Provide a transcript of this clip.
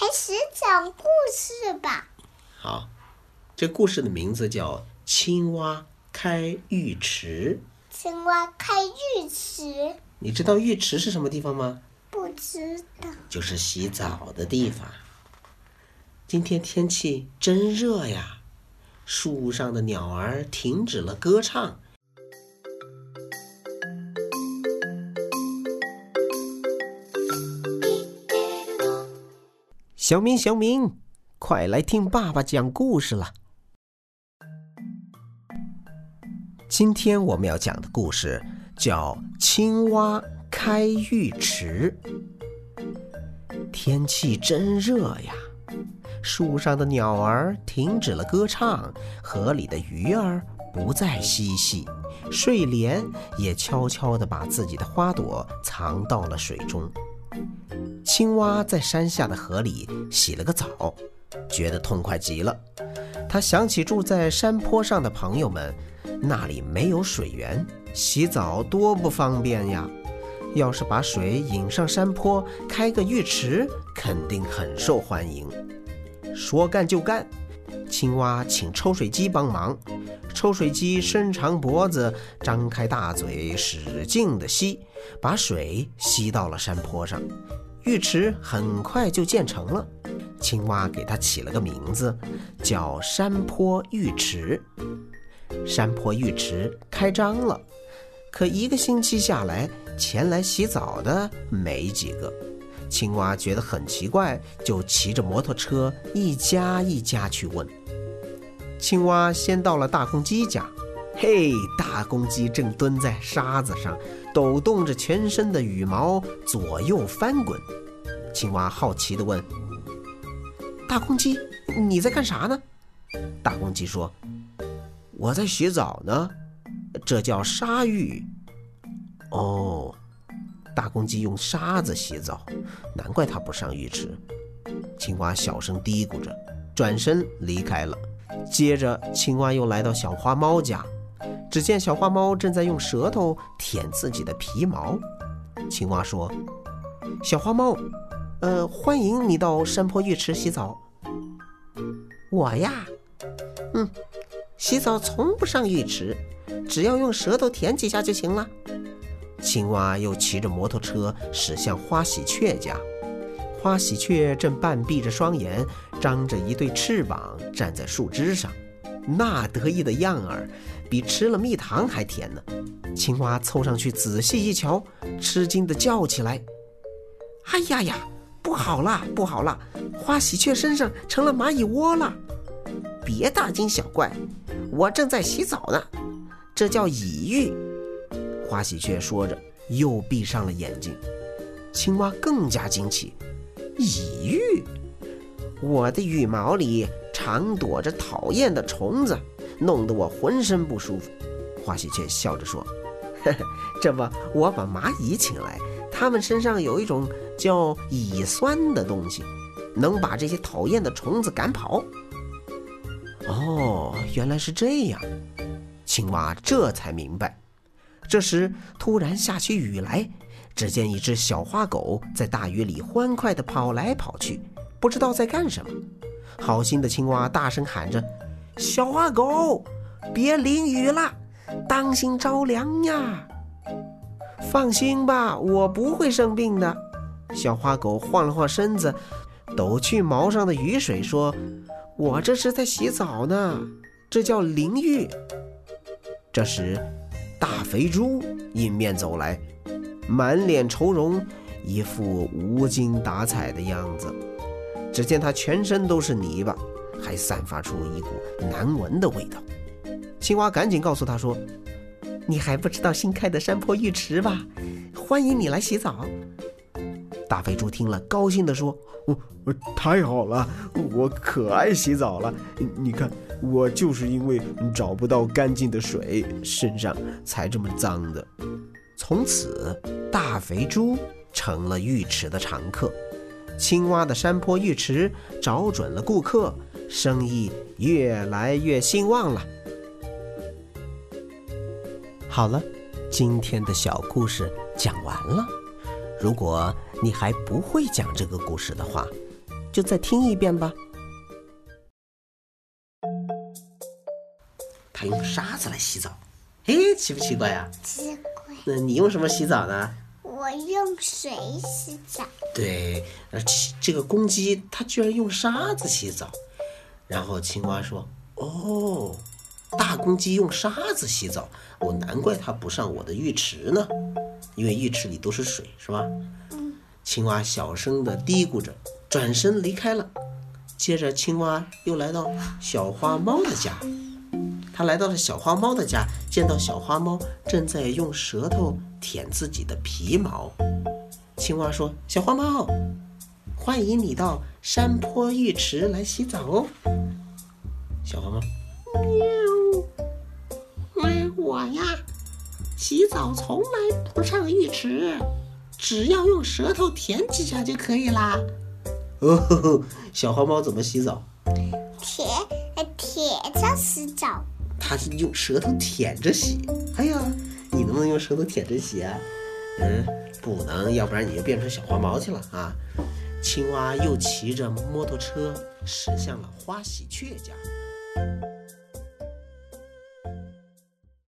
开始讲故事吧。好，这故事的名字叫《青蛙开浴池》。青蛙开浴池，你知道浴池是什么地方吗？不知道。就是洗澡的地方。今天天气真热呀，树上的鸟儿停止了歌唱。小明，小明，快来听爸爸讲故事了。今天我们要讲的故事叫《青蛙开浴池》。天气真热呀，树上的鸟儿停止了歌唱，河里的鱼儿不再嬉戏，睡莲也悄悄地把自己的花朵藏到了水中。青蛙在山下的河里洗了个澡，觉得痛快极了。他想起住在山坡上的朋友们，那里没有水源，洗澡多不方便呀。要是把水引上山坡，开个浴池，肯定很受欢迎。说干就干，青蛙请抽水机帮忙。抽水机伸长脖子，张开大嘴，使劲地吸，把水吸到了山坡上。浴池很快就建成了，青蛙给它起了个名字，叫山坡浴池。山坡浴池开张了，可一个星期下来，前来洗澡的没几个。青蛙觉得很奇怪，就骑着摩托车一家一家去问。青蛙先到了大公鸡家，嘿，大公鸡正蹲在沙子上。抖动着全身的羽毛，左右翻滚。青蛙好奇地问：“大公鸡，你在干啥呢？”大公鸡说：“我在洗澡呢，这叫沙浴。”哦，大公鸡用沙子洗澡，难怪它不上浴池。青蛙小声嘀咕着，转身离开了。接着，青蛙又来到小花猫家。只见小花猫正在用舌头舔自己的皮毛。青蛙说：“小花猫，呃，欢迎你到山坡浴池洗澡。”我呀，嗯，洗澡从不上浴池，只要用舌头舔几下就行了。青蛙又骑着摩托车驶向花喜鹊家。花喜鹊正半闭着双眼，张着一对翅膀站在树枝上。那得意的样儿，比吃了蜜糖还甜呢。青蛙凑上去仔细一瞧，吃惊地叫起来：“哎呀呀，不好了，不好了！花喜鹊身上成了蚂蚁窝了！别大惊小怪，我正在洗澡呢，这叫蚁浴。”花喜鹊说着，又闭上了眼睛。青蛙更加惊奇：“蚁浴？我的羽毛里……”常躲着讨厌的虫子，弄得我浑身不舒服。花喜鹊笑着说：“呵呵，这不，我把蚂蚁请来，它们身上有一种叫蚁酸的东西，能把这些讨厌的虫子赶跑。”哦，原来是这样，青蛙这才明白。这时突然下起雨来，只见一只小花狗在大雨里欢快地跑来跑去，不知道在干什么。好心的青蛙大声喊着：“小花狗，别淋雨了，当心着凉呀！”放心吧，我不会生病的。小花狗晃了晃身子，抖去毛上的雨水，说：“我这是在洗澡呢，这叫淋浴。”这时，大肥猪迎面走来，满脸愁容，一副无精打采的样子。只见它全身都是泥巴，还散发出一股难闻的味道。青蛙赶紧告诉他说：“你还不知道新开的山坡浴池吧？欢迎你来洗澡。”大肥猪听了，高兴地说：“我我太好了，我可爱洗澡了。你看，我就是因为找不到干净的水，身上才这么脏的。”从此，大肥猪成了浴池的常客。青蛙的山坡浴池找准了顾客，生意越来越兴旺了。好了，今天的小故事讲完了。如果你还不会讲这个故事的话，就再听一遍吧。他用沙子来洗澡，哎，奇不奇怪呀？奇怪，那你用什么洗澡呢？我用水洗澡。对，呃，其这个公鸡它居然用沙子洗澡，然后青蛙说：“哦，大公鸡用沙子洗澡，我，难怪它不上我的浴池呢，因为浴池里都是水，是吧？”嗯，青蛙小声的嘀咕着，转身离开了。接着，青蛙又来到小花猫的家。他来到了小花猫的家，见到小花猫正在用舌头舔自己的皮毛。青蛙说：“小花猫，欢迎你到山坡浴池来洗澡哦。”小花猫，喵，嗯，我呀，洗澡从来不上浴池，只要用舌头舔几下就可以啦。哦，小花猫怎么洗澡？舔舔着洗澡。他是用舌头舔着洗。哎呀，你能不能用舌头舔着洗啊？嗯，不能，要不然你就变成小花猫去了啊！青蛙又骑着摩托车驶向了花喜鹊家。